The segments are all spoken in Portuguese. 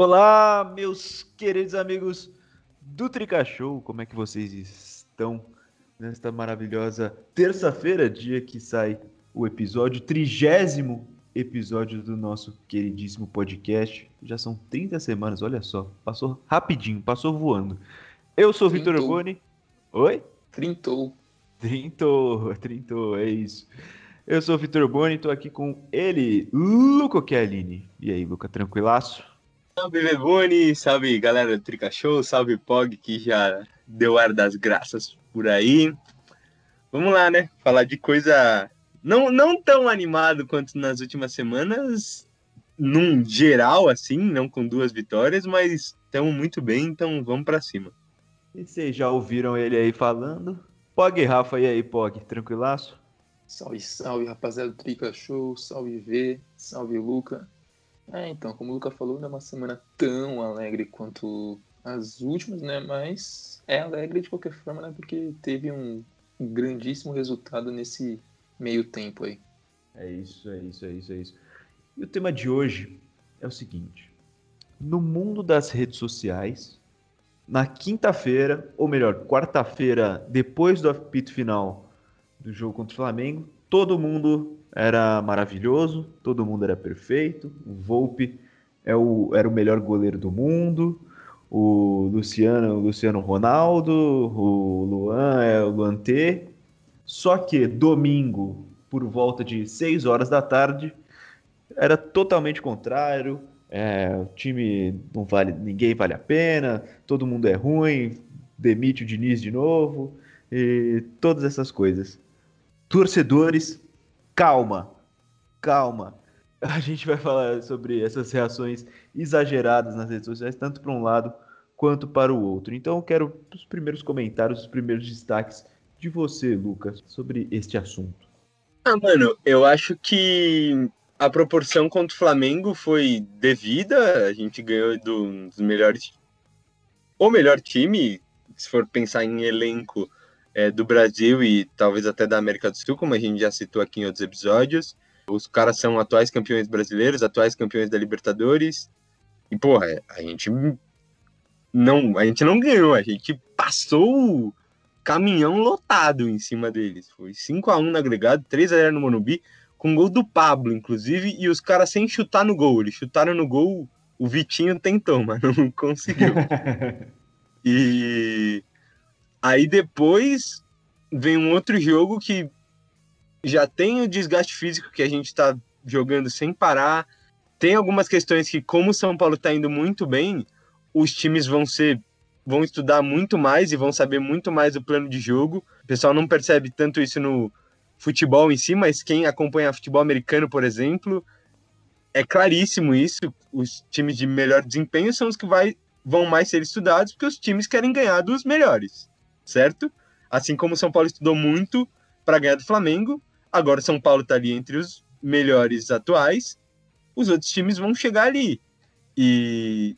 Olá, meus queridos amigos do Trica Show, como é que vocês estão nesta maravilhosa terça-feira, dia que sai o episódio, trigésimo episódio do nosso queridíssimo podcast. Já são 30 semanas, olha só, passou rapidinho, passou voando. Eu sou o Vitor Boni. Oi? Trintou. Trintou, trintou, é isso. Eu sou o Vitor Boni, estou aqui com ele, Luca Chialini. E aí, Luca, tranquilaço? Salve, Beboni, salve galera do Trica Show, salve Pog, que já deu ar das graças por aí. Vamos lá, né? Falar de coisa não, não tão animado quanto nas últimas semanas, num geral, assim, não com duas vitórias, mas estamos muito bem, então vamos para cima. E vocês já ouviram ele aí falando? Pog, Rafa, e aí, Pog, tranquilaço? Salve, salve, rapaziada do Trica Show, salve V, salve Luca. É, então, como o Luca falou, não é uma semana tão alegre quanto as últimas, né? Mas é alegre de qualquer forma, né? Porque teve um grandíssimo resultado nesse meio tempo aí. É isso, é isso, é isso, é isso. E o tema de hoje é o seguinte: no mundo das redes sociais, na quinta-feira, ou melhor, quarta-feira, depois do apito final do jogo contra o Flamengo, todo mundo era maravilhoso, todo mundo era perfeito. O Volpe é o, era o melhor goleiro do mundo. O Luciano, o Luciano Ronaldo, o Luan é o Luan T. Só que domingo, por volta de 6 horas da tarde, era totalmente contrário. É, o time não vale, ninguém vale a pena, todo mundo é ruim, demite o Diniz de novo e todas essas coisas torcedores, calma, calma. A gente vai falar sobre essas reações exageradas nas redes sociais, tanto para um lado quanto para o outro. Então, eu quero os primeiros comentários, os primeiros destaques de você, Lucas, sobre este assunto. Ah, mano, eu acho que a proporção contra o Flamengo foi devida. A gente ganhou do, dos melhores. O melhor time, se for pensar em elenco, é, do Brasil e talvez até da América do Sul, como a gente já citou aqui em outros episódios. Os caras são atuais campeões brasileiros, atuais campeões da Libertadores. E, porra, a gente não, a gente não ganhou, a gente passou o caminhão lotado em cima deles. Foi 5 a 1 no agregado, 3 a 0 no Morumbi, com gol do Pablo, inclusive, e os caras sem chutar no gol. Eles chutaram no gol, o Vitinho tentou, mas não conseguiu. e Aí depois vem um outro jogo que já tem o desgaste físico que a gente está jogando sem parar. Tem algumas questões que, como o São Paulo está indo muito bem, os times vão ser vão estudar muito mais e vão saber muito mais do plano de jogo. O pessoal não percebe tanto isso no futebol em si, mas quem acompanha futebol americano, por exemplo, é claríssimo isso. Os times de melhor desempenho são os que vai, vão mais ser estudados, porque os times querem ganhar dos melhores certo? Assim como o São Paulo estudou muito para ganhar do Flamengo, agora o São Paulo está ali entre os melhores atuais, os outros times vão chegar ali. E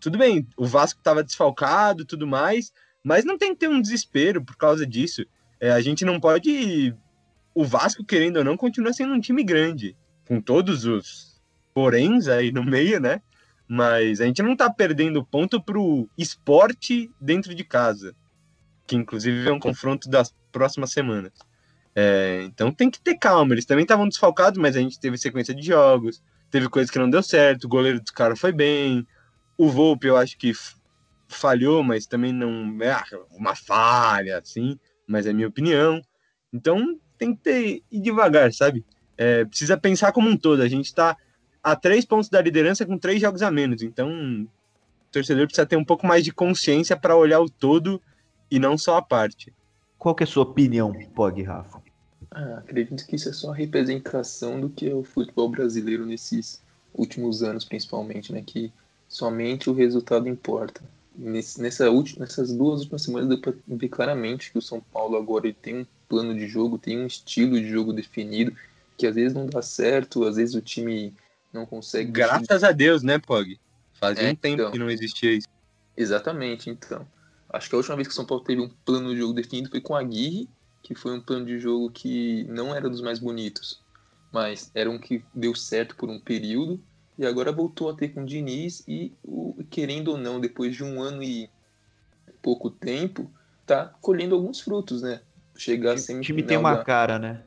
tudo bem, o Vasco estava desfalcado tudo mais, mas não tem que ter um desespero por causa disso. É, a gente não pode. O Vasco, querendo ou não, continua sendo um time grande, com todos os poréns aí no meio, né? Mas a gente não tá perdendo ponto pro esporte dentro de casa que inclusive é um confronto das próximas semanas. É, então tem que ter calma. Eles também estavam desfalcados, mas a gente teve sequência de jogos, teve coisas que não deu certo, o goleiro dos caras foi bem. O Volpe eu acho que falhou, mas também não é uma falha, assim, mas é minha opinião. Então tem que ter, ir devagar, sabe? É, precisa pensar como um todo. A gente está a três pontos da liderança com três jogos a menos. Então o torcedor precisa ter um pouco mais de consciência para olhar o todo e não só a parte. Qual que é a sua opinião, Pog, Rafa? Ah, acredito que isso é só a representação do que é o futebol brasileiro nesses últimos anos, principalmente, né? Que somente o resultado importa. Nesse, nessa última, nessas duas últimas semanas deu para ver claramente que o São Paulo agora ele tem um plano de jogo, tem um estilo de jogo definido, que às vezes não dá certo, às vezes o time não consegue. Graças a Deus, né, Pog? Fazia é, um tempo então, que não existia isso. Exatamente, então. Acho que a última vez que o São Paulo teve um plano de jogo definido foi com a Aguirre, que foi um plano de jogo que não era dos mais bonitos, mas era um que deu certo por um período e agora voltou a ter com o Diniz e, o, querendo ou não, depois de um ano e pouco tempo, tá colhendo alguns frutos, né? Chegar o time, time tem uma da... cara, né?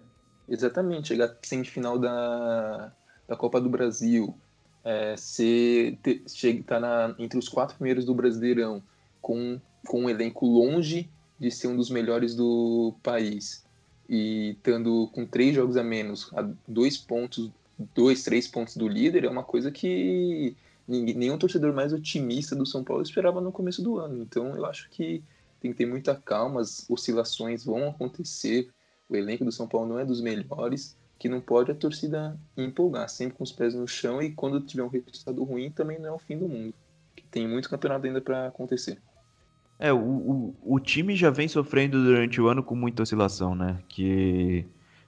Exatamente, chegar semifinal da, da Copa do Brasil, é, ser, ter, chega, tá na, entre os quatro primeiros do Brasileirão, com, com um elenco longe de ser um dos melhores do país e estando com três jogos a menos, a dois pontos, dois, três pontos do líder, é uma coisa que ninguém, nenhum torcedor mais otimista do São Paulo esperava no começo do ano. Então eu acho que tem que ter muita calma, as oscilações vão acontecer, o elenco do São Paulo não é dos melhores, que não pode a torcida empolgar, sempre com os pés no chão e quando tiver um resultado ruim também não é o fim do mundo. Tem muito campeonato ainda para acontecer. É, o, o, o, time já vem sofrendo durante o ano com muita oscilação, né? Que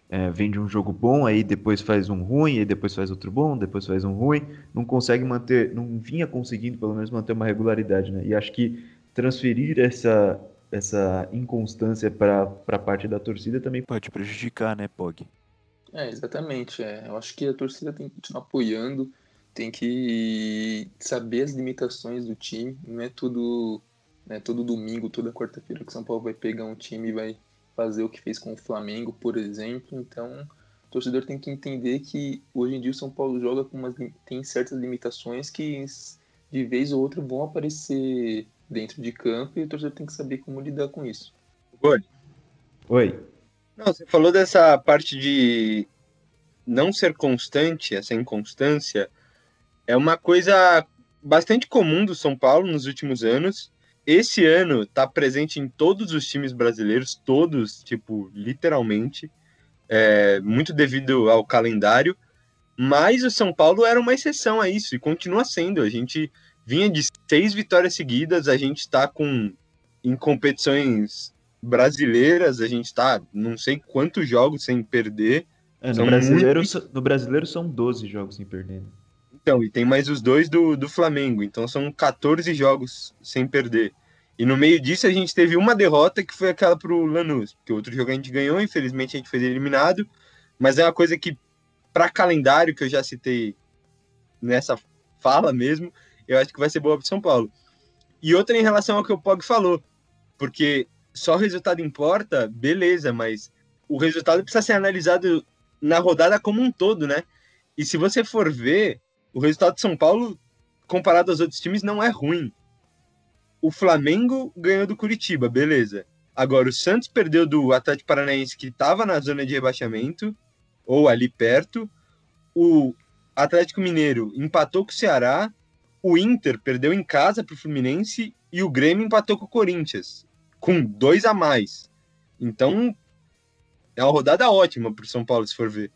é, vem de um jogo bom, aí depois faz um ruim, aí depois faz outro bom, depois faz um ruim. Não consegue manter, não vinha conseguindo pelo menos manter uma regularidade, né? E acho que transferir essa, essa inconstância para a parte da torcida também pode prejudicar, né, Pog? É, exatamente. É. Eu acho que a torcida tem que continuar apoiando, tem que saber as limitações do time, não é tudo né, todo domingo, toda quarta-feira que o São Paulo vai pegar um time e vai fazer o que fez com o Flamengo, por exemplo. Então, o torcedor tem que entender que hoje em dia o São Paulo joga com umas, tem certas limitações que de vez ou outra vão aparecer dentro de campo e o torcedor tem que saber como lidar com isso. Oi. Oi. Não, você falou dessa parte de não ser constante, essa inconstância, é uma coisa bastante comum do São Paulo nos últimos anos esse ano tá presente em todos os times brasileiros, todos, tipo, literalmente, é, muito devido ao calendário, mas o São Paulo era uma exceção a isso e continua sendo. A gente vinha de seis vitórias seguidas, a gente está com em competições brasileiras, a gente está não sei quantos jogos sem perder. É, no, brasileiro, muito... no brasileiro são 12 jogos sem perder. Então, e tem mais os dois do, do Flamengo. Então são 14 jogos sem perder. E no meio disso a gente teve uma derrota que foi aquela pro Lanús, porque outro jogo a gente ganhou, infelizmente a gente foi eliminado, mas é uma coisa que para calendário que eu já citei nessa fala mesmo, eu acho que vai ser boa para São Paulo. E outra em relação ao que o Pog falou, porque só o resultado importa, beleza, mas o resultado precisa ser analisado na rodada como um todo, né? E se você for ver, o resultado de São Paulo, comparado aos outros times, não é ruim. O Flamengo ganhou do Curitiba, beleza. Agora, o Santos perdeu do Atlético Paranaense, que estava na zona de rebaixamento, ou ali perto. O Atlético Mineiro empatou com o Ceará. O Inter perdeu em casa para o Fluminense. E o Grêmio empatou com o Corinthians, com dois a mais. Então, é uma rodada ótima para o São Paulo, se for ver.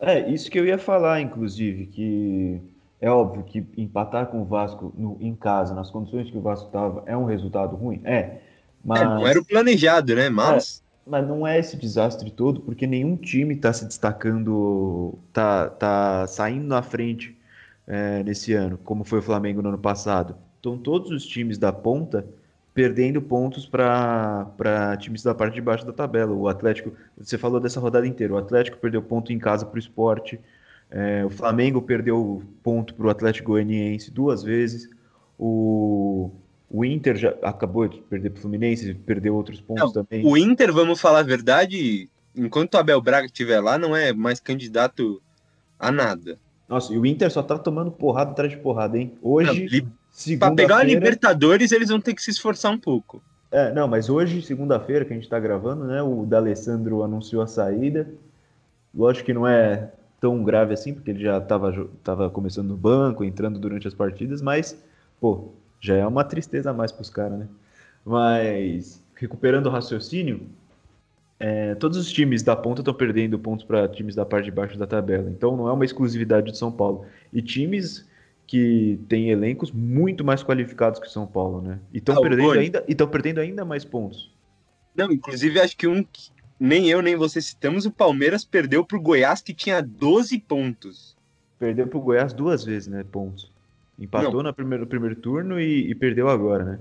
É, isso que eu ia falar, inclusive, que é óbvio que empatar com o Vasco no, em casa, nas condições que o Vasco estava, é um resultado ruim? É. Mas... É, não era o planejado, né? Mas. É, mas não é esse desastre todo, porque nenhum time está se destacando, tá, tá saindo na frente é, nesse ano, como foi o Flamengo no ano passado. Então, todos os times da ponta perdendo pontos para times da parte de baixo da tabela. O Atlético, você falou dessa rodada inteira, o Atlético perdeu ponto em casa para o esporte, é, o Flamengo perdeu ponto para o Atlético Goianiense duas vezes, o, o Inter já acabou de perder para o Fluminense, perdeu outros pontos não, também. O Inter, vamos falar a verdade, enquanto o Abel Braga estiver lá, não é mais candidato a nada. Nossa, e o Inter só tá tomando porrada atrás de porrada, hein? Hoje. Não, para pegar a Libertadores, eles vão ter que se esforçar um pouco. É, não, mas hoje, segunda-feira, que a gente está gravando, né? O D'Alessandro anunciou a saída. Lógico que não é tão grave assim, porque ele já estava tava começando no banco, entrando durante as partidas, mas, pô, já é uma tristeza a mais para os caras, né? Mas, recuperando o raciocínio, é, todos os times da ponta estão perdendo pontos para times da parte de baixo da tabela. Então, não é uma exclusividade de São Paulo. E times que tem elencos muito mais qualificados que São Paulo, né? E estão ah, perdendo, ainda, e perdendo ainda mais pontos. Não, inclusive acho que um nem eu nem você citamos, o Palmeiras perdeu para o Goiás que tinha 12 pontos. Perdeu para o Goiás duas vezes, né? Pontos. Empatou no primeiro, primeiro turno e, e, perdeu agora, né?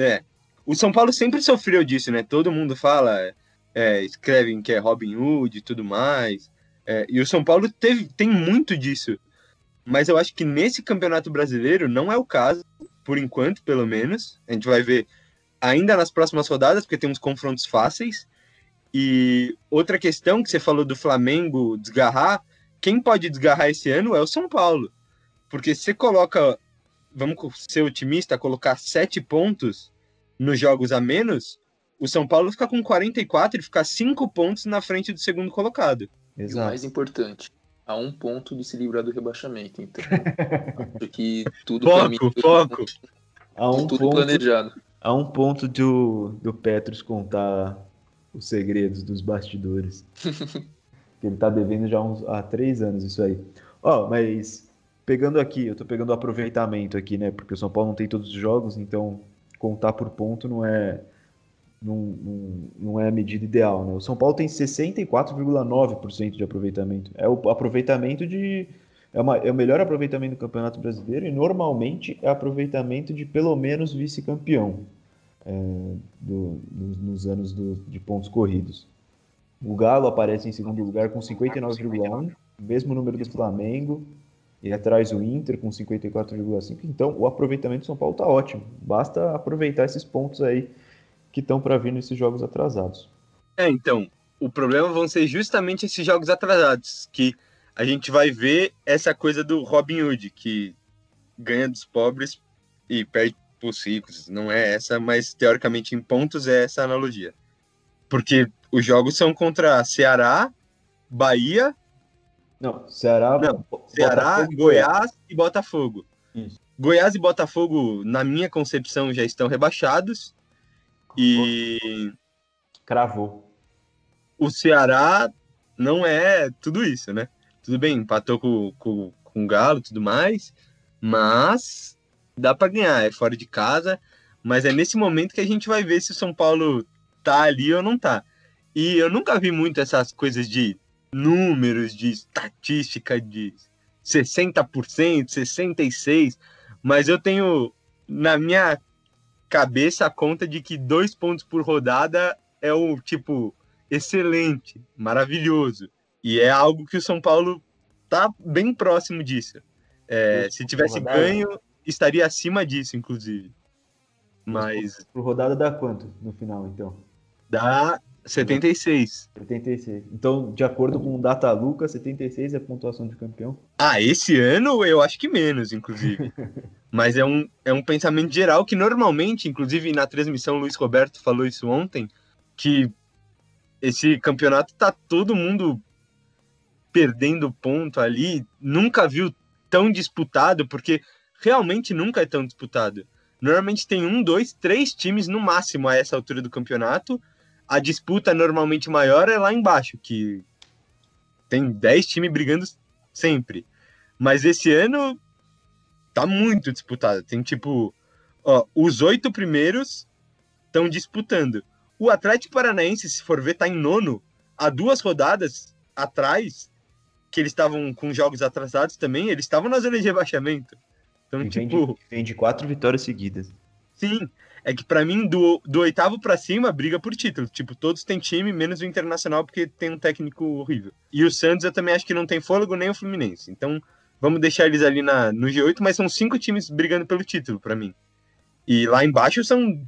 É. O São Paulo sempre sofreu disso, né? Todo mundo fala, é, escrevem que é Robin Hood e tudo mais. É, e o São Paulo teve, tem muito disso mas eu acho que nesse Campeonato Brasileiro não é o caso, por enquanto, pelo menos. A gente vai ver ainda nas próximas rodadas, porque tem uns confrontos fáceis. E outra questão que você falou do Flamengo desgarrar, quem pode desgarrar esse ano é o São Paulo. Porque se você coloca, vamos ser otimista, colocar sete pontos nos jogos a menos, o São Paulo fica com 44 e fica cinco pontos na frente do segundo colocado. E o mais importante, a um ponto de se livrar do rebaixamento. Então, acho que tudo foco, caminho, foco. A um tudo ponto, planejado. a um ponto do, do Petros contar os segredos dos bastidores. que ele tá devendo já uns, há três anos isso aí. Ó, mas pegando aqui, eu tô pegando o aproveitamento aqui, né? Porque o São Paulo não tem todos os jogos, então contar por ponto não é não, não, não é a medida ideal, né? O São Paulo tem 64,9% de aproveitamento. É o aproveitamento de é, uma, é o melhor aproveitamento do Campeonato Brasileiro e normalmente é aproveitamento de pelo menos vice-campeão é, do- nos, nos anos do- de pontos corridos. O Galo aparece em segundo lugar com 59,1, mesmo número do Flamengo, e atrás o Inter com 54,5. Então o aproveitamento do São Paulo está ótimo. Basta aproveitar esses pontos aí que estão para vir nesses jogos atrasados. É, então, o problema vão ser justamente esses jogos atrasados, que a gente vai ver essa coisa do Robin Hood, que ganha dos pobres e perde pros ricos. Não é essa, mas teoricamente em pontos é essa analogia. Porque os jogos são contra Ceará, Bahia, Não, Ceará, Não, Ceará, Botafogo Goiás e Botafogo. Isso. Goiás e Botafogo, na minha concepção, já estão rebaixados. E Cravou. o Ceará não é tudo isso, né? Tudo bem, empatou com, com, com o Galo e tudo mais, mas dá para ganhar, é fora de casa. Mas é nesse momento que a gente vai ver se o São Paulo tá ali ou não tá. E eu nunca vi muito essas coisas de números, de estatística de 60%, 66%, mas eu tenho na minha cabeça a conta de que dois pontos por rodada é o tipo excelente, maravilhoso. E é algo que o São Paulo tá bem próximo disso. É, se tivesse ganho, estaria acima disso, inclusive. Mas Por rodada dá quanto no final, então? dá 76. 76. Então, de acordo com o Data Luca, 76 é a pontuação de campeão. Ah, esse ano eu acho que menos, inclusive. Mas é um, é um pensamento geral que normalmente, inclusive na transmissão, o Luiz Roberto falou isso ontem, que esse campeonato tá todo mundo perdendo ponto ali, nunca viu tão disputado, porque realmente nunca é tão disputado. Normalmente tem um, dois, três times no máximo a essa altura do campeonato. A disputa normalmente maior é lá embaixo, que tem 10 times brigando sempre. Mas esse ano tá muito disputado. Tem tipo, ó, os oito primeiros estão disputando. O Atlético Paranaense, se for ver, tá em nono, há duas rodadas atrás, que eles estavam com jogos atrasados também, eles estavam na zona de rebaixamento. Então, E vem, tipo, de, vem de quatro vitórias seguidas. sim. É que pra mim, do, do oitavo pra cima, briga por título. Tipo, todos têm time, menos o Internacional, porque tem um técnico horrível. E o Santos, eu também acho que não tem fôlego, nem o Fluminense. Então, vamos deixar eles ali na, no G8, mas são cinco times brigando pelo título, pra mim. E lá embaixo são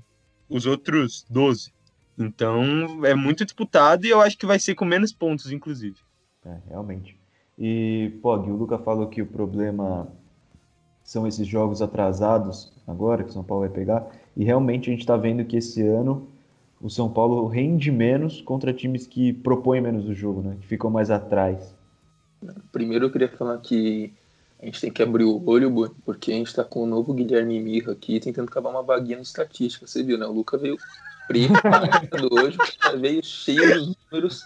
os outros 12. Então, é muito disputado e eu acho que vai ser com menos pontos, inclusive. É, realmente. E, Gui, o Luca falou que o problema são esses jogos atrasados agora que o São Paulo vai pegar. E realmente a gente está vendo que esse ano o São Paulo rende menos contra times que propõem menos o jogo, né? Que ficam mais atrás. Primeiro eu queria falar que a gente tem que abrir o olho, porque a gente tá com o novo Guilherme Mirra aqui tentando cavar uma vaguinha no estatística. Você viu, né? O Luca veio preparado hoje, veio cheio dos números.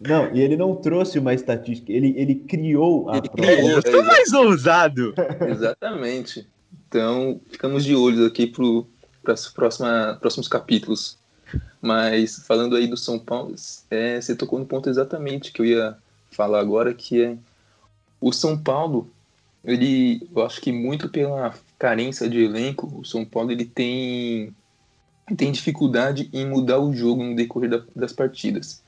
Não, e ele não trouxe uma estatística, ele, ele criou a Ele prova. criou. Eu sou mais ousado. Exatamente. Então, ficamos de olhos aqui para os próximos capítulos. Mas, falando aí do São Paulo, é, você tocou no ponto exatamente que eu ia falar agora, que é o São Paulo, ele, eu acho que muito pela carência de elenco, o São Paulo ele tem, tem dificuldade em mudar o jogo no decorrer da- das partidas.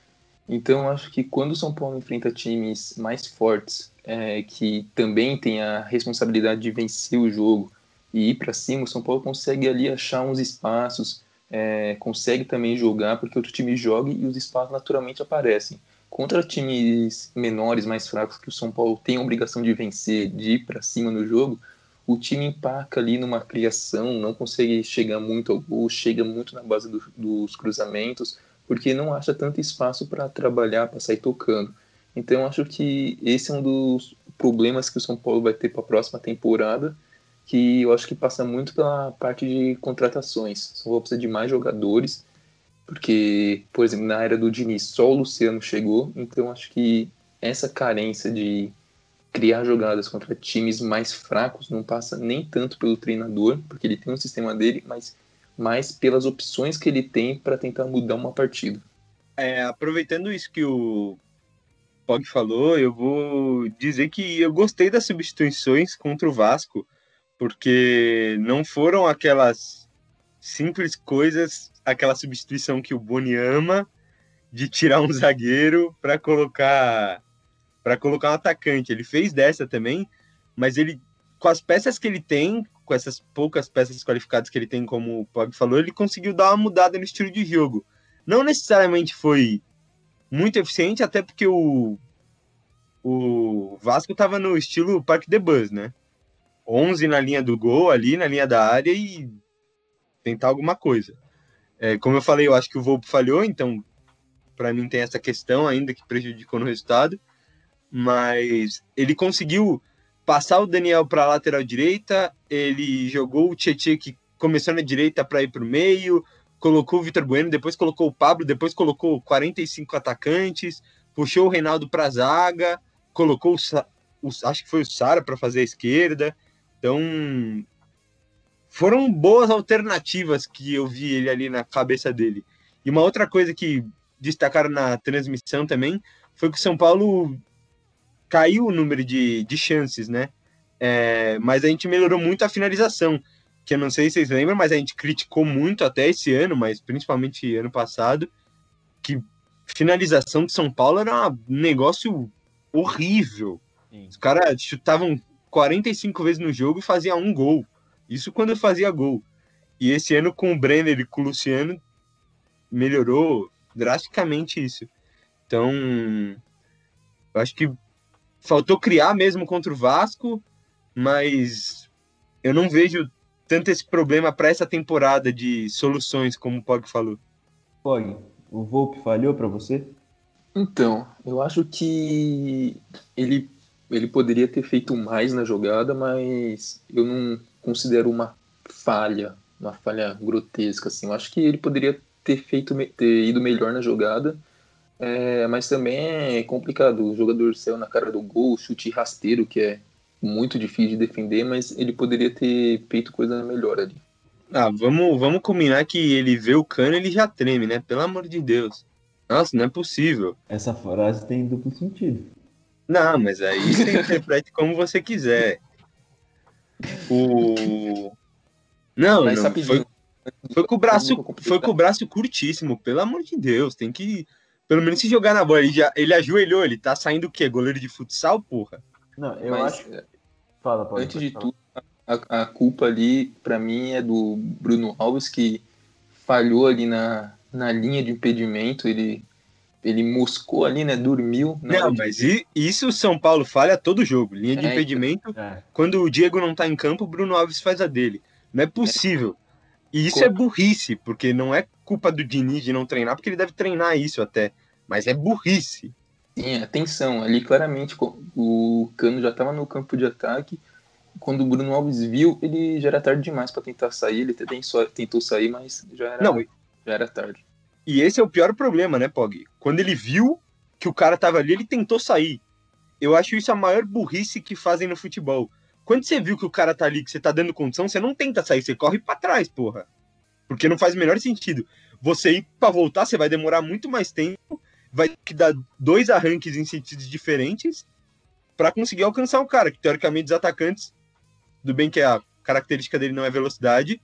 Então, acho que quando o São Paulo enfrenta times mais fortes, é, que também tem a responsabilidade de vencer o jogo e ir para cima, o São Paulo consegue ali achar uns espaços, é, consegue também jogar, porque outro time joga e os espaços naturalmente aparecem. Contra times menores, mais fracos, que o São Paulo tem a obrigação de vencer, de ir para cima no jogo, o time empaca ali numa criação, não consegue chegar muito ao gol, chega muito na base do, dos cruzamentos, porque não acha tanto espaço para trabalhar, para sair tocando. Então acho que esse é um dos problemas que o São Paulo vai ter para a próxima temporada, que eu acho que passa muito pela parte de contratações. São Paulo precisa de mais jogadores, porque, por exemplo, na era do Diniz só o Luciano chegou, então acho que essa carência de criar jogadas contra times mais fracos não passa nem tanto pelo treinador, porque ele tem um sistema dele, mas mais pelas opções que ele tem para tentar mudar uma partida. É, aproveitando isso que o Pog falou, eu vou dizer que eu gostei das substituições contra o Vasco, porque não foram aquelas simples coisas, aquela substituição que o Boni ama de tirar um zagueiro para colocar para colocar um atacante. Ele fez dessa também, mas ele com as peças que ele tem, com essas poucas peças qualificadas que ele tem, como o Pog falou, ele conseguiu dar uma mudada no estilo de jogo. Não necessariamente foi muito eficiente, até porque o, o Vasco estava no estilo Parque de Bus, né? 11 na linha do gol, ali na linha da área e tentar alguma coisa. É, como eu falei, eu acho que o Volpe falhou, então para mim tem essa questão ainda que prejudicou no resultado, mas ele conseguiu passar o Daniel para a lateral direita, ele jogou o Tietchan que começou na direita para ir para o meio, colocou o Vitor Bueno, depois colocou o Pablo, depois colocou 45 atacantes, puxou o Reinaldo para a zaga, colocou o, o, acho que foi o Sara para fazer a esquerda. Então, foram boas alternativas que eu vi ele ali na cabeça dele. E uma outra coisa que destacaram na transmissão também foi que o São Paulo caiu o número de, de chances, né? É, mas a gente melhorou muito a finalização que eu não sei se vocês lembram, mas a gente criticou muito até esse ano, mas principalmente ano passado, que finalização de São Paulo era um negócio horrível. Sim. Os caras chutavam 45 vezes no jogo e faziam um gol. Isso quando fazia gol. E esse ano com o Brenner e com o Luciano melhorou drasticamente isso. Então, eu acho que faltou criar mesmo contra o Vasco, mas eu não vejo tanto esse problema para essa temporada de soluções, como o Pog falou. Pog, o Volpe falhou para você? Então, eu acho que ele, ele poderia ter feito mais na jogada, mas eu não considero uma falha, uma falha grotesca. Assim. Eu acho que ele poderia ter feito ter ido melhor na jogada, é, mas também é complicado. O jogador saiu na cara do gol, chute rasteiro, que é muito difícil de defender, mas ele poderia ter feito coisa melhor ali. Ah, vamos, vamos combinar que ele vê o cano ele já treme, né? Pelo amor de Deus. Nossa, não é possível. Essa frase tem duplo sentido. Não, mas aí você interprete como você quiser. O. Não, mas não foi, foi com o braço, foi com o braço curtíssimo, pelo amor de Deus. Tem que, pelo menos, se jogar na bola. Ele, já, ele ajoelhou, ele tá saindo o quê? Goleiro de futsal, porra? Não, eu mas, acho. Fala, pode, Antes pode de falar. tudo, a, a culpa ali, para mim, é do Bruno Alves, que falhou ali na, na linha de impedimento. Ele, ele moscou ali, né? Dormiu. Não, mas de... isso o São Paulo falha todo jogo. Linha de é, impedimento. É. Quando o Diego não tá em campo, o Bruno Alves faz a dele. Não é possível. E isso é burrice, porque não é culpa do Diniz de não treinar, porque ele deve treinar isso até. Mas é burrice. Sim, atenção, ali claramente o Cano já estava no campo de ataque. Quando o Bruno Alves viu, ele já era tarde demais para tentar sair. Ele tentou sair, mas já era, Não, já era tarde. E esse é o pior problema, né, Pog? Quando ele viu que o cara tava ali, ele tentou sair. Eu acho isso a maior burrice que fazem no futebol. Quando você viu que o cara tá ali, que você tá dando condição, você não tenta sair, você corre para trás, porra. Porque não faz o menor sentido. Você ir para voltar, você vai demorar muito mais tempo vai ter que dar dois arranques em sentidos diferentes para conseguir alcançar o cara, que teoricamente os atacantes, do bem que a característica dele não é velocidade,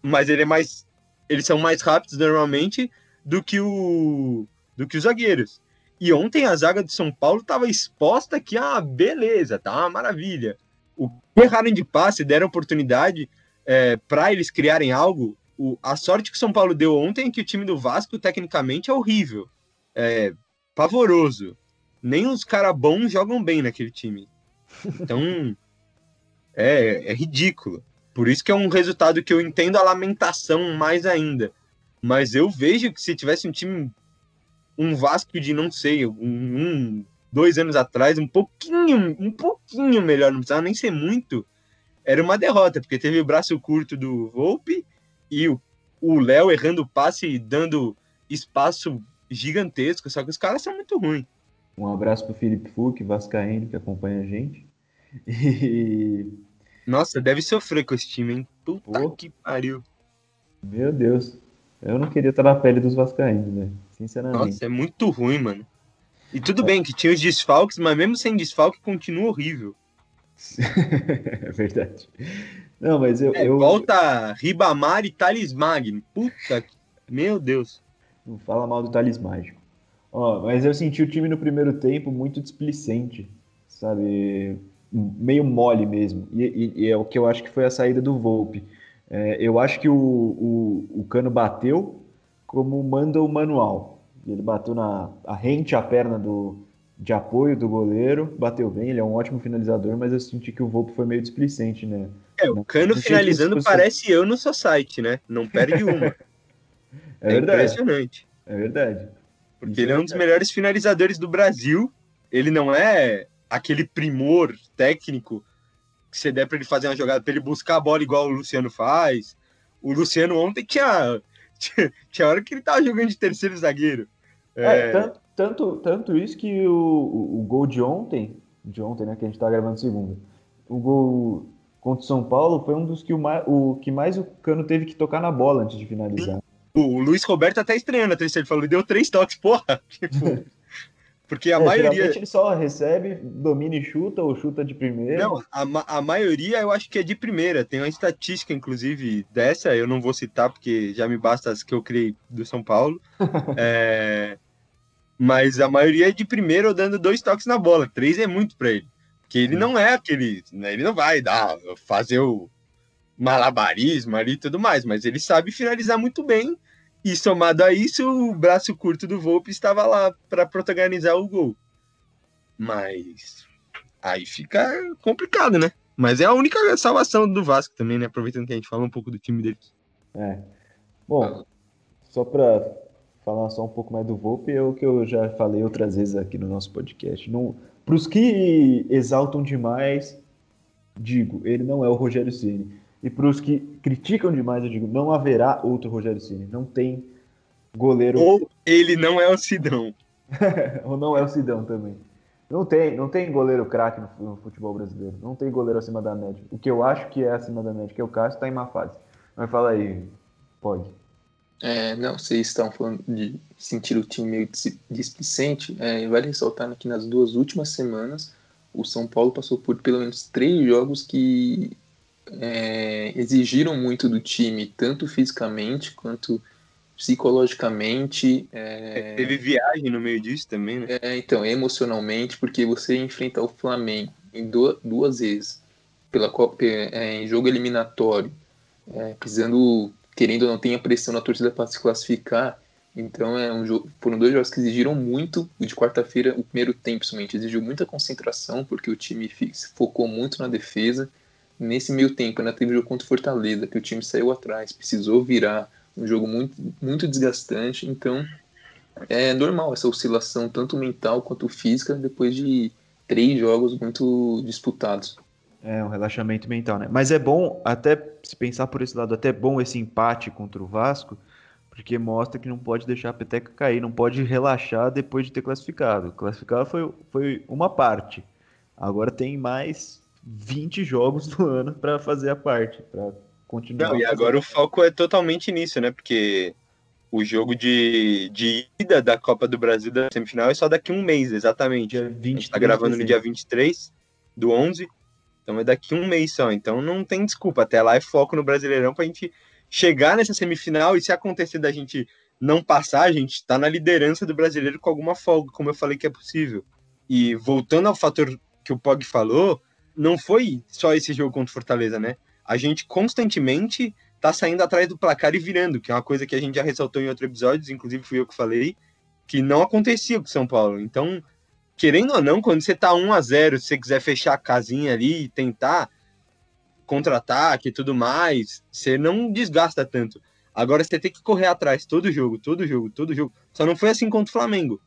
mas ele é mais eles são mais rápidos normalmente do que o do que os zagueiros. E ontem a zaga de São Paulo estava exposta aqui, ah, beleza, tá uma maravilha. O que erraram de passe, deram oportunidade é, para eles criarem algo. O, a sorte que o São Paulo deu ontem é que o time do Vasco, tecnicamente, é horrível. É pavoroso. Nem os caras bons jogam bem naquele time. Então, é, é ridículo. Por isso que é um resultado que eu entendo a lamentação mais ainda. Mas eu vejo que se tivesse um time um Vasco de, não sei, um, um, dois anos atrás, um pouquinho, um pouquinho melhor, não precisava nem ser muito, era uma derrota, porque teve o braço curto do Volpe e o Léo errando o passe e dando espaço gigantesco, só que os caras são muito ruins. Um abraço pro Felipe Fuc, Vascaíno, que acompanha a gente. E... Nossa, deve sofrer com esse time, hein? Puta Pô. que pariu. Meu Deus. Eu não queria estar na pele dos Vascaínos, né? Sinceramente. Nossa, é muito ruim, mano. E tudo bem que tinha os desfalques, mas mesmo sem desfalque continua horrível. é verdade. Não, mas eu. É, eu... Volta Ribamar e Thales Magno. Puta que. Meu Deus. Não fala mal do Thales Mágico. Ó, mas eu senti o time no primeiro tempo muito displicente, sabe? Meio mole mesmo. E, e, e é o que eu acho que foi a saída do Volpe. É, eu acho que o, o, o Cano bateu como manda o manual. Ele bateu na a rente a perna do, de apoio do goleiro, bateu bem, ele é um ótimo finalizador, mas eu senti que o Volpe foi meio displicente, né? É, o Cano não finalizando parece eu no seu site, né? Não perde uma. é, é verdade. impressionante. É verdade. Porque Isso ele é um dos melhores finalizadores do Brasil. Ele não é aquele primor técnico que você der para ele fazer uma jogada, para ele buscar a bola igual o Luciano faz. O Luciano ontem tinha, tinha, tinha hora que ele tava jogando de terceiro zagueiro. É, é tanto, tanto, tanto isso que o, o, o, gol de ontem, de ontem, né, que a gente tá gravando segunda, o gol contra o São Paulo foi um dos que o, o que mais o Cano teve que tocar na bola antes de finalizar. O Luiz Roberto até estranhando a terceira, ele falou, deu três toques, porra. Tipo, porque a é, maioria. ele só recebe, domina e chuta, ou chuta de primeira. Não, a, a maioria eu acho que é de primeira. Tem uma estatística, inclusive, dessa, eu não vou citar, porque já me basta as que eu criei do São Paulo. é... Mas a maioria é de primeira ou dando dois toques na bola. Três é muito para ele. Porque ele não é aquele. Né, ele não vai dar, fazer o malabarismo ali e tudo mais, mas ele sabe finalizar muito bem e somado a isso, o braço curto do Volpe estava lá para protagonizar o gol. Mas aí fica complicado, né? Mas é a única salvação do Vasco também, né? Aproveitando que a gente fala um pouco do time deles. É. Bom, só para falar só um pouco mais do Volpe, é o que eu já falei outras vezes aqui no nosso podcast. Para os que exaltam demais, digo, ele não é o Rogério Ceni. E para os que criticam demais, eu digo, não haverá outro Rogério Ceni. Não tem goleiro. Ou ele não é o Sidão. Ou não é o Sidão também. Não tem, não tem goleiro craque no, futebol brasileiro. Não tem goleiro acima da média. O que eu acho que é acima da média, que é o Cássio, está em má fase. Mas fala aí, pode. É, não, vocês estão falando de sentir o time meio displicente. É, vale ressaltar que nas duas últimas semanas o São Paulo passou por pelo menos três jogos que é, exigiram muito do time, tanto fisicamente quanto psicologicamente. É... Teve viagem no meio disso também, né? É, então, emocionalmente, porque você enfrenta o Flamengo em duas, duas vezes pela Copa, é, em jogo eliminatório, é, precisando, querendo ou não, tem a pressão na torcida para se classificar. Então é um jogo, foram dois jogos que exigiram muito. O de quarta-feira, o primeiro tempo, principalmente, exigiu muita concentração, porque o time focou muito na defesa. Nesse meio tempo, ainda teve o jogo contra o Fortaleza, que o time saiu atrás, precisou virar, um jogo muito, muito desgastante, então é normal essa oscilação, tanto mental quanto física, depois de três jogos muito disputados. É, um relaxamento mental, né? Mas é bom, até se pensar por esse lado, até bom esse empate contra o Vasco, porque mostra que não pode deixar a peteca cair, não pode relaxar depois de ter classificado. Classificar foi, foi uma parte. Agora tem mais 20 jogos do ano para fazer a parte, para continuar. Não, e agora o foco é totalmente nisso, né? Porque o jogo de, de ida da Copa do Brasil da semifinal é só daqui um mês, exatamente. Dia 23, a gente tá gravando no dia 23 do 11, então é daqui um mês só. Então não tem desculpa, até lá é foco no Brasileirão pra gente chegar nessa semifinal e se acontecer da gente não passar, a gente está na liderança do brasileiro com alguma folga, como eu falei que é possível. E voltando ao fator que o Pog falou, não foi só esse jogo contra o Fortaleza, né? A gente constantemente tá saindo atrás do placar e virando, que é uma coisa que a gente já ressaltou em outros episódios, inclusive fui eu que falei, que não acontecia com o São Paulo. Então, querendo ou não, quando você tá 1 a 0 se você quiser fechar a casinha ali e tentar contra-ataque e tudo mais, você não desgasta tanto. Agora você tem que correr atrás todo jogo, todo jogo, todo jogo. Só não foi assim contra o Flamengo.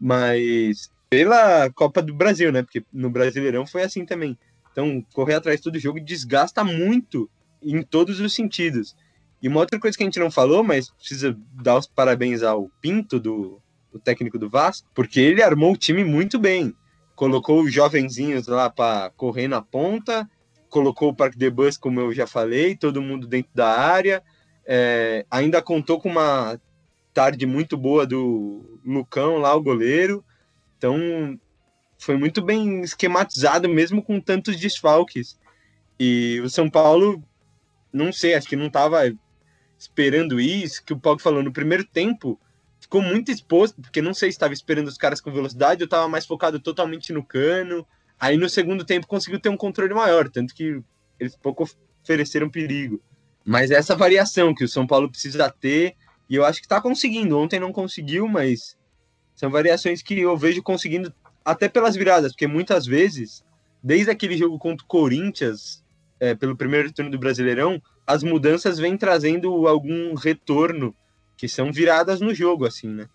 Mas pela Copa do Brasil, né? Porque no Brasileirão foi assim também. Então, correr atrás todo jogo desgasta muito em todos os sentidos. E uma outra coisa que a gente não falou, mas precisa dar os parabéns ao Pinto, do, do técnico do Vasco, porque ele armou o time muito bem. Colocou os jovenzinhos lá para correr na ponta, colocou o Parque de Bus, como eu já falei, todo mundo dentro da área, é, ainda contou com uma tarde muito boa do Lucão lá, o goleiro. Então, foi muito bem esquematizado, mesmo com tantos desfalques. E o São Paulo, não sei, acho que não estava esperando isso, que o Paulo falou no primeiro tempo, ficou muito exposto, porque não sei se estava esperando os caras com velocidade, eu estava mais focado totalmente no cano. Aí no segundo tempo conseguiu ter um controle maior, tanto que eles pouco ofereceram perigo. Mas essa variação que o São Paulo precisa ter, e eu acho que está conseguindo. Ontem não conseguiu, mas são variações que eu vejo conseguindo até pelas viradas, porque muitas vezes, desde aquele jogo contra o Corinthians, é, pelo primeiro turno do Brasileirão, as mudanças vêm trazendo algum retorno, que são viradas no jogo, assim, né?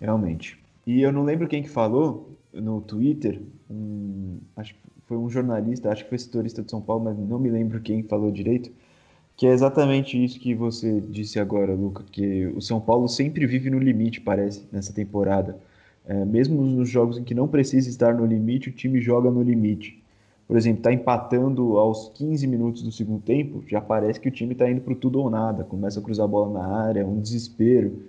Realmente. E eu não lembro quem que falou no Twitter, um, acho que foi um jornalista, acho que foi setorista de São Paulo, mas não me lembro quem falou direito, que é exatamente isso que você disse agora, Luca, que o São Paulo sempre vive no limite, parece, nessa temporada. É, mesmo nos jogos em que não precisa estar no limite, o time joga no limite. Por exemplo, está empatando aos 15 minutos do segundo tempo, já parece que o time está indo para tudo ou nada, começa a cruzar a bola na área, um desespero,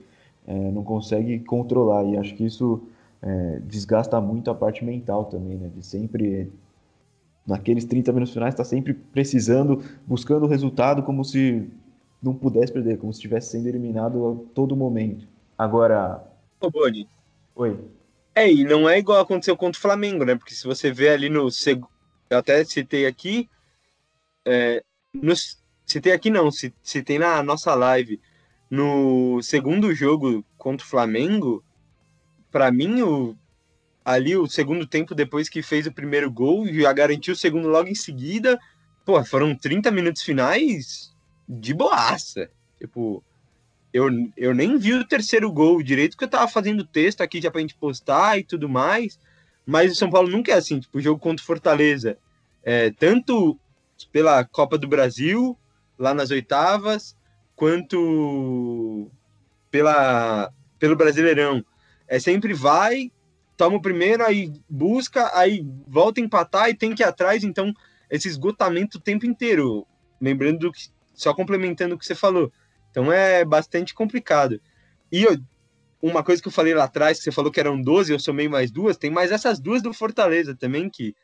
é, não consegue controlar. E acho que isso é, desgasta muito a parte mental também, né? De sempre naqueles 30 minutos finais, está sempre precisando, buscando o resultado como se não pudesse perder, como se estivesse sendo eliminado a todo momento. Agora. Ô. Oi. É, e não é igual aconteceu contra o Flamengo, né? Porque se você vê ali no. Eu até citei aqui. É, no... Citei aqui não, citei na nossa live. No segundo jogo contra o Flamengo, para mim, o ali o segundo tempo depois que fez o primeiro gol já garantiu o segundo logo em seguida. Pô, foram 30 minutos finais de boaça. Tipo, eu, eu nem vi o terceiro gol direito, porque eu tava fazendo texto aqui já pra gente postar e tudo mais. Mas o São Paulo nunca é assim, tipo, o jogo contra o Fortaleza. É, tanto pela Copa do Brasil, lá nas oitavas, quanto pela, pelo Brasileirão. É sempre vai, toma o primeiro, aí busca, aí volta a empatar e tem que ir atrás. Então, esse esgotamento o tempo inteiro. Lembrando que, só complementando o que você falou. Então é bastante complicado. E eu, uma coisa que eu falei lá atrás, que você falou que eram 12, eu somei mais duas, tem mais essas duas do Fortaleza também, que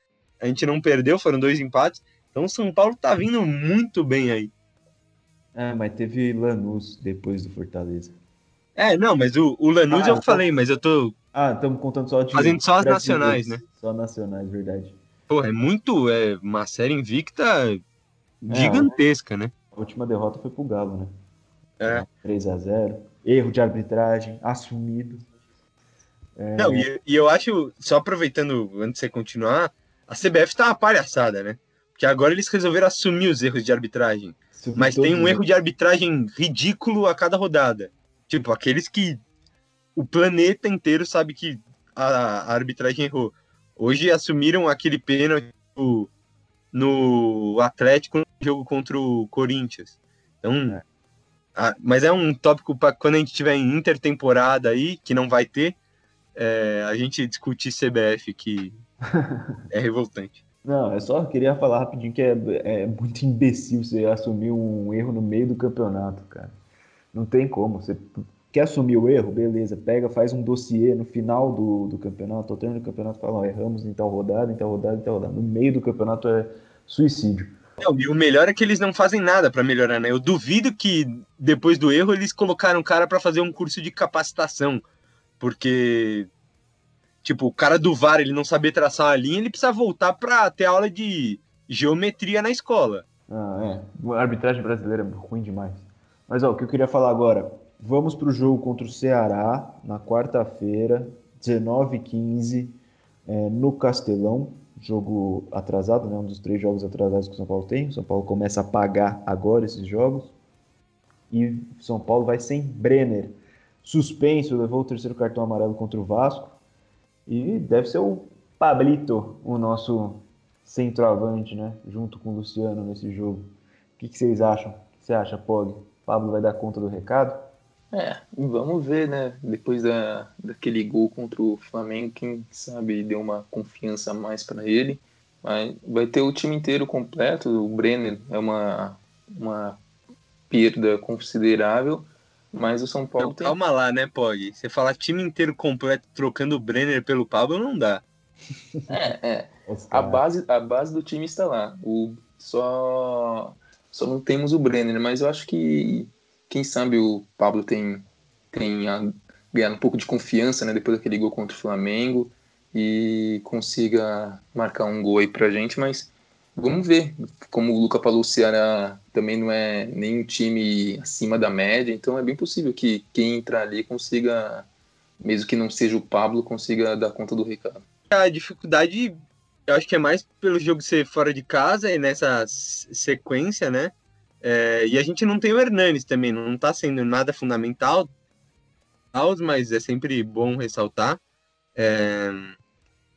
a gente não perdeu, foram dois empates. Então o São Paulo tá vindo muito bem aí. É, mas teve Lanús depois do Fortaleza. É, não, mas o, o Lanús ah, eu tá... falei, mas eu tô ah, estamos contando só de. Fazendo só as nacionais, né? Só nacionais, verdade. Pô, é muito. É uma série invicta é, gigantesca, né? A última derrota foi pro Galo, né? É. 3 a 0 Erro de arbitragem, assumido. É... Não, e, e, eu acho, só aproveitando antes de você continuar, a CBF tá uma palhaçada, né? Porque agora eles resolveram assumir os erros de arbitragem. mas tem um erro de arbitragem ridículo a cada rodada. Tipo, aqueles que o planeta inteiro sabe que a, a arbitragem errou. Hoje assumiram aquele pênalti no, no Atlético no jogo contra o Corinthians. Então, é. A, mas é um tópico para quando a gente tiver em intertemporada aí, que não vai ter, é, a gente discutir CBF, que é revoltante. Não, eu só queria falar rapidinho que é, é muito imbecil você assumir um erro no meio do campeonato, cara. Não tem como. Você Quer assumir o erro? Beleza, pega, faz um dossiê no final do, do campeonato, ao término do campeonato, fala, ó, erramos em tal rodada, em tal rodada, em tal rodada. No meio do campeonato é suicídio. Não, e o melhor é que eles não fazem nada para melhorar, né? Eu duvido que depois do erro eles colocaram o cara para fazer um curso de capacitação, porque tipo, o cara do VAR, ele não sabia traçar a linha, ele precisa voltar para ter aula de geometria na escola. Ah, é. A arbitragem brasileira é ruim demais. Mas ó, o que eu queria falar agora, vamos pro jogo contra o Ceará na quarta-feira, 19h15, é, no Castelão jogo atrasado, né? Um dos três jogos atrasados que o São Paulo tem. O São Paulo começa a pagar agora esses jogos. E o São Paulo vai sem Brenner. Suspenso, levou o terceiro cartão amarelo contra o Vasco. E deve ser o Pablito, o nosso centroavante, né? Junto com o Luciano nesse jogo. O que, que vocês acham? O que você acha, Pog? Pablo vai dar conta do recado? É, vamos ver, né? Depois da, daquele gol contra o Flamengo, quem sabe deu uma confiança a mais para ele. Mas vai ter o time inteiro completo. O Brenner é uma, uma perda considerável, mas o São Paulo não, tem... Calma lá, né, Pog? Você falar time inteiro completo trocando o Brenner pelo Pablo não dá. É, é. A base, a base do time está lá. O, só, só não temos o Brenner, mas eu acho que quem sabe o Pablo tem, tem ganhado um pouco de confiança né, depois daquele gol contra o Flamengo e consiga marcar um gol aí pra gente, mas vamos ver. Como o Luca falou, o Ceará também não é nenhum time acima da média, então é bem possível que quem entrar ali consiga, mesmo que não seja o Pablo, consiga dar conta do recado. A dificuldade, eu acho que é mais pelo jogo ser fora de casa e nessa sequência, né? É, e a gente não tem o Hernanes também, não está sendo nada fundamental, mas é sempre bom ressaltar. É,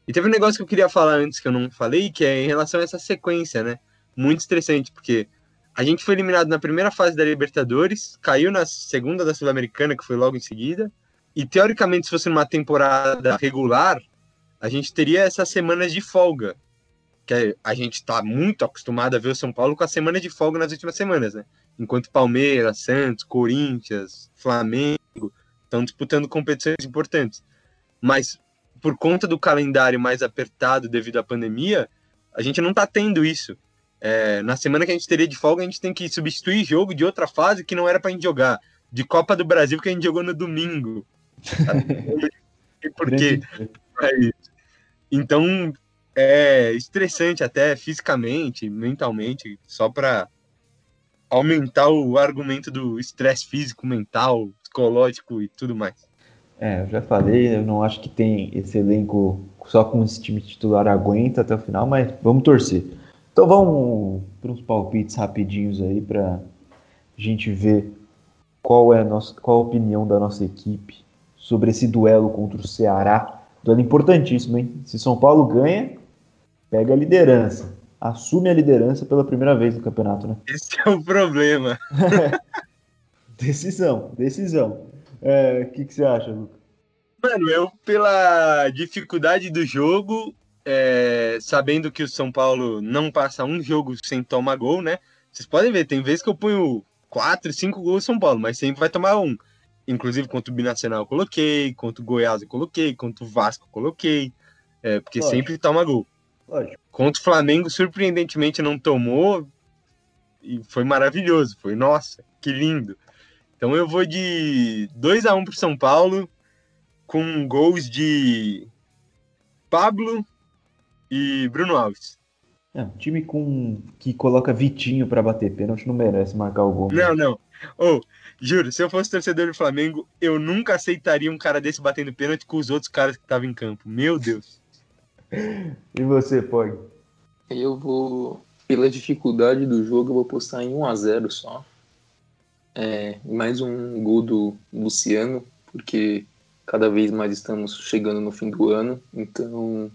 e teve um negócio que eu queria falar antes que eu não falei, que é em relação a essa sequência, né? Muito estressante, porque a gente foi eliminado na primeira fase da Libertadores, caiu na segunda da Sul-Americana, que foi logo em seguida, e teoricamente, se fosse numa temporada regular, a gente teria essas semanas de folga que a gente está muito acostumado a ver o São Paulo com a semana de folga nas últimas semanas, né? Enquanto Palmeiras, Santos, Corinthians, Flamengo estão disputando competições importantes. Mas por conta do calendário mais apertado devido à pandemia, a gente não está tendo isso. É, na semana que a gente teria de folga, a gente tem que substituir jogo de outra fase que não era para a gente jogar. De Copa do Brasil que a gente jogou no domingo. e por quê? É isso. Então, é estressante até fisicamente, mentalmente, só para aumentar o argumento do estresse físico, mental, psicológico e tudo mais. É, eu já falei, eu não acho que tem esse elenco só com esse time titular aguenta até o final, mas vamos torcer. Então vamos para uns palpites rapidinhos aí para gente ver qual é a nossa, qual a opinião da nossa equipe sobre esse duelo contra o Ceará. Duelo importantíssimo, hein? Se São Paulo ganha, pega a liderança, assume a liderança pela primeira vez no campeonato, né? Esse é o problema. decisão, decisão. O é, que, que você acha, Luca? Mano, eu, pela dificuldade do jogo, é, sabendo que o São Paulo não passa um jogo sem tomar gol, né? Vocês podem ver, tem vezes que eu ponho quatro, cinco gols São Paulo, mas sempre vai tomar um. Inclusive contra o Binacional eu coloquei, contra o Goiás eu coloquei, contra o Vasco eu coloquei, é, porque Lógico. sempre toma gol. Lógico. Contra o Flamengo, surpreendentemente, não tomou. E foi maravilhoso. Foi, nossa, que lindo. Então eu vou de 2 a 1 para São Paulo, com gols de Pablo e Bruno Alves. É, um time com que coloca Vitinho para bater pênalti não merece marcar o gol. Não, não. Oh, juro, se eu fosse torcedor do Flamengo, eu nunca aceitaria um cara desse batendo pênalti com os outros caras que estavam em campo. Meu Deus. E você, Pog? Eu vou, pela dificuldade do jogo, eu vou postar em 1 a 0 só. É, mais um gol do Luciano, porque cada vez mais estamos chegando no fim do ano, então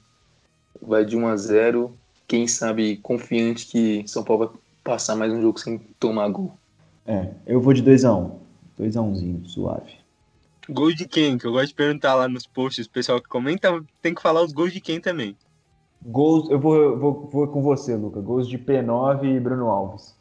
vai de 1 a 0. Quem sabe confiante que São Paulo vai passar mais um jogo sem tomar gol. É, eu vou de 2 a 1. 2 a 1zinho, suave. Gol de quem? Que eu gosto de perguntar lá nos posts, o pessoal que comenta tem que falar os gols de quem também. Gols, eu vou, eu vou, vou com você, Luca. Gols de P9 e Bruno Alves.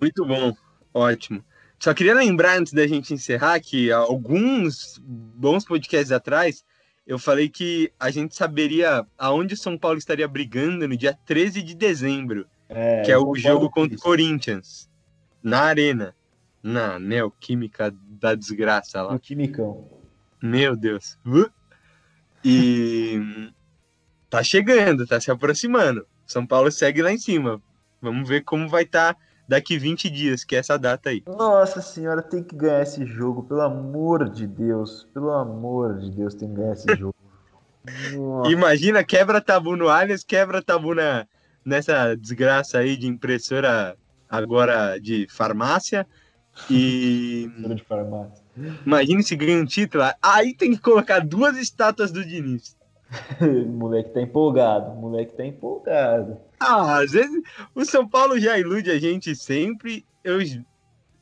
Muito bom, ótimo. Só queria lembrar antes da gente encerrar que alguns bons podcasts atrás eu falei que a gente saberia aonde o São Paulo estaria brigando no dia 13 de dezembro, É, que é o jogo contra o. Corinthians, na Arena, na Neoquímica da Desgraça lá. No Quimicão. Meu Deus. Uh! E tá chegando, tá se aproximando. São Paulo segue lá em cima. Vamos ver como vai estar daqui 20 dias, que é essa data aí. Nossa senhora, tem que ganhar esse jogo, pelo amor de Deus. Pelo amor de Deus, tem que ganhar esse jogo. Imagina, quebra tabu no Allianz, quebra tabu na, nessa desgraça aí de impressora agora de farmácia. E imagine se ganha um título. Aí tem que colocar duas estátuas do Diniz. Moleque tá empolgado, moleque tá empolgado. Ah, às vezes o São Paulo já ilude a gente sempre. Eu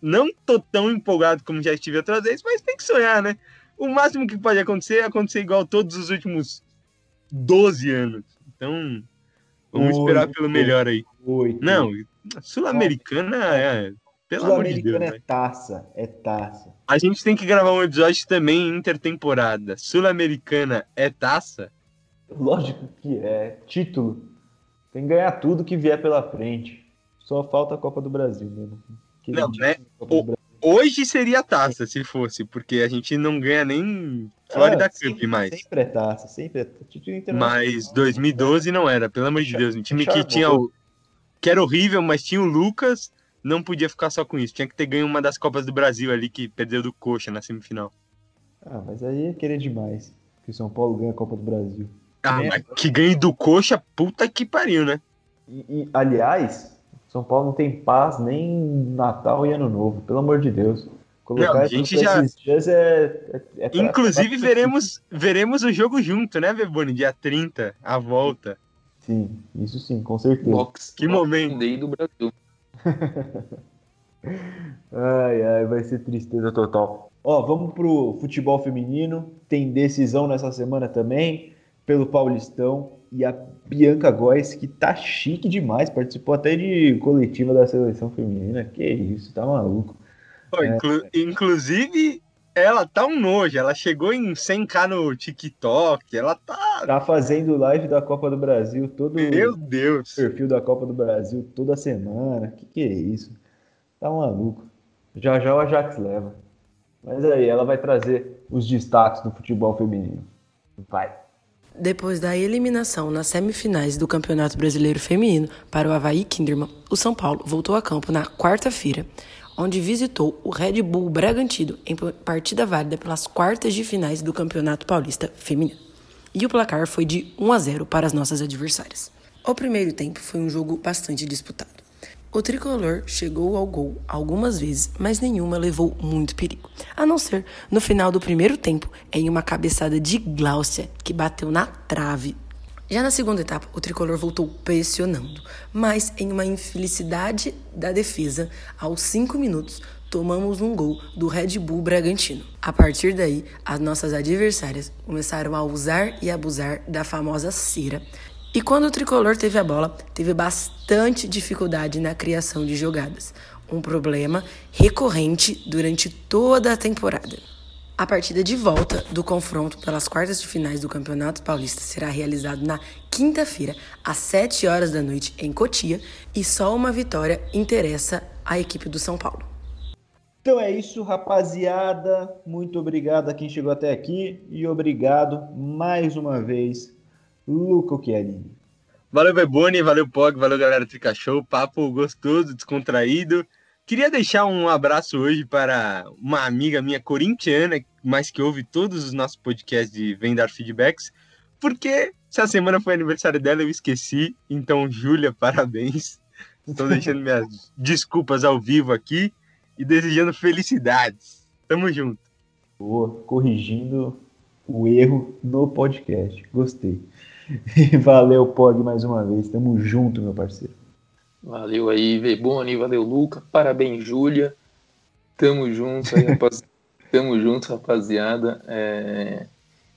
não tô tão empolgado como já estive outras vezes, mas tem que sonhar, né? O máximo que pode acontecer é acontecer igual todos os últimos 12 anos. Então, vamos Oi, esperar pelo melhor aí. Oito. Não, Sul-Americana é. Pelo amor de Deus. Sul-Americana é taça, é taça. A gente tem que gravar um episódio também intertemporada. Sul-Americana é taça? Lógico que é. Título. Tem que ganhar tudo que vier pela frente. Só falta a Copa do Brasil mesmo. Não, Queridíssima né? O-. Hoje seria taça, se fosse, porque a gente não ganha nem Florida Ah, Cup mais. Sempre é taça, sempre é taça. Mas 2012 não era, pelo amor de Deus. Um time que tinha o. que era horrível, mas tinha o Lucas, não podia ficar só com isso. Tinha que ter ganho uma das Copas do Brasil ali, que perdeu do Coxa na semifinal. Ah, mas aí é querer demais. Que o São Paulo ganha a Copa do Brasil. Ah, É. mas que ganhe do Coxa, puta que pariu, né? E, e, aliás, São Paulo não tem paz nem Natal e Ano Novo, pelo amor de Deus. Colocar Não, a gente já- esses dias é, é, é Inclusive, pra- veremos, veremos o jogo junto, né, Beboni? Dia 30, a volta. Sim, isso sim, com certeza. Box, Que momento. Day do Brasil. Ai, ai, vai ser tristeza total. Ó, vamos pro futebol feminino. Tem decisão nessa semana também, pelo Paulistão. E a Bianca Góes, que tá chique demais, participou até de coletiva da seleção feminina. Que isso, tá maluco. Pô, inclu- Inclusive, ela tá um nojo. Ela chegou em 100k no TikTok. Ela tá. Tá fazendo live da Copa do Brasil, todo Meu Deus. perfil da Copa do Brasil toda semana. Que que é isso? Tá maluco. Já já o Ajax leva. Mas aí, ela vai trazer os destaques do futebol feminino. Vai. Depois da eliminação nas semifinais do Campeonato Brasileiro Feminino para o Havaí Kinderman, o São Paulo voltou a campo na quarta-feira, onde visitou o Red Bull Bragantino em partida válida pelas quartas de finais do Campeonato Paulista Feminino. E o placar foi de 1 a 0 para as nossas adversárias. O primeiro tempo foi um jogo bastante disputado. O tricolor chegou ao gol algumas vezes, mas nenhuma levou muito perigo. A não ser no final do primeiro tempo, em uma cabeçada de Gláucia, que bateu na trave. Já na segunda etapa, o tricolor voltou pressionando, mas em uma infelicidade da defesa, aos cinco minutos, tomamos um gol do Red Bull Bragantino. A partir daí, as nossas adversárias começaram a usar e abusar da famosa cera e quando o tricolor teve a bola, teve bastante dificuldade na criação de jogadas, um problema recorrente durante toda a temporada. A partida de volta do confronto pelas quartas de finais do Campeonato Paulista será realizado na quinta-feira, às 7 horas da noite, em Cotia, e só uma vitória interessa à equipe do São Paulo. Então é isso, rapaziada. Muito obrigado a quem chegou até aqui e obrigado mais uma vez, Luca Chiarini. Valeu, Beboni, valeu, Pog, valeu, galera do Trica Show. Papo gostoso, descontraído. Queria deixar um abraço hoje para uma amiga minha corintiana, mas que ouve todos os nossos podcasts de Vem Dar Feedbacks, porque essa semana foi aniversário dela, eu esqueci. Então, Júlia, parabéns. Estou deixando minhas desculpas ao vivo aqui e desejando felicidades. Tamo junto. Boa, corrigindo o erro no podcast. Gostei. Valeu, Pog, mais uma vez. Tamo junto, meu parceiro. Valeu aí, Veboni, valeu, Luca. Parabéns, Júlia. Tamo junto aí, rapaz... Tamo junto, rapaziada. É...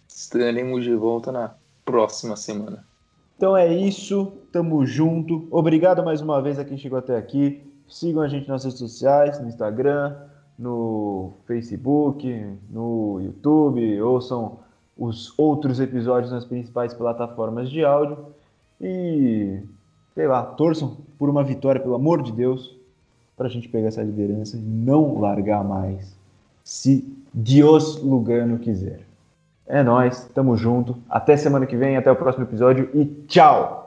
Estaremos de volta na próxima semana. Então é isso, tamo junto. Obrigado mais uma vez a quem chegou até aqui. Sigam a gente nas redes sociais, no Instagram, no Facebook, no YouTube, ouçam os outros episódios nas principais plataformas de áudio. E, sei lá, torçam por uma vitória, pelo amor de Deus, para a gente pegar essa liderança e não largar mais, se Dios Lugano quiser. É nós, tamo junto. Até semana que vem, até o próximo episódio e tchau!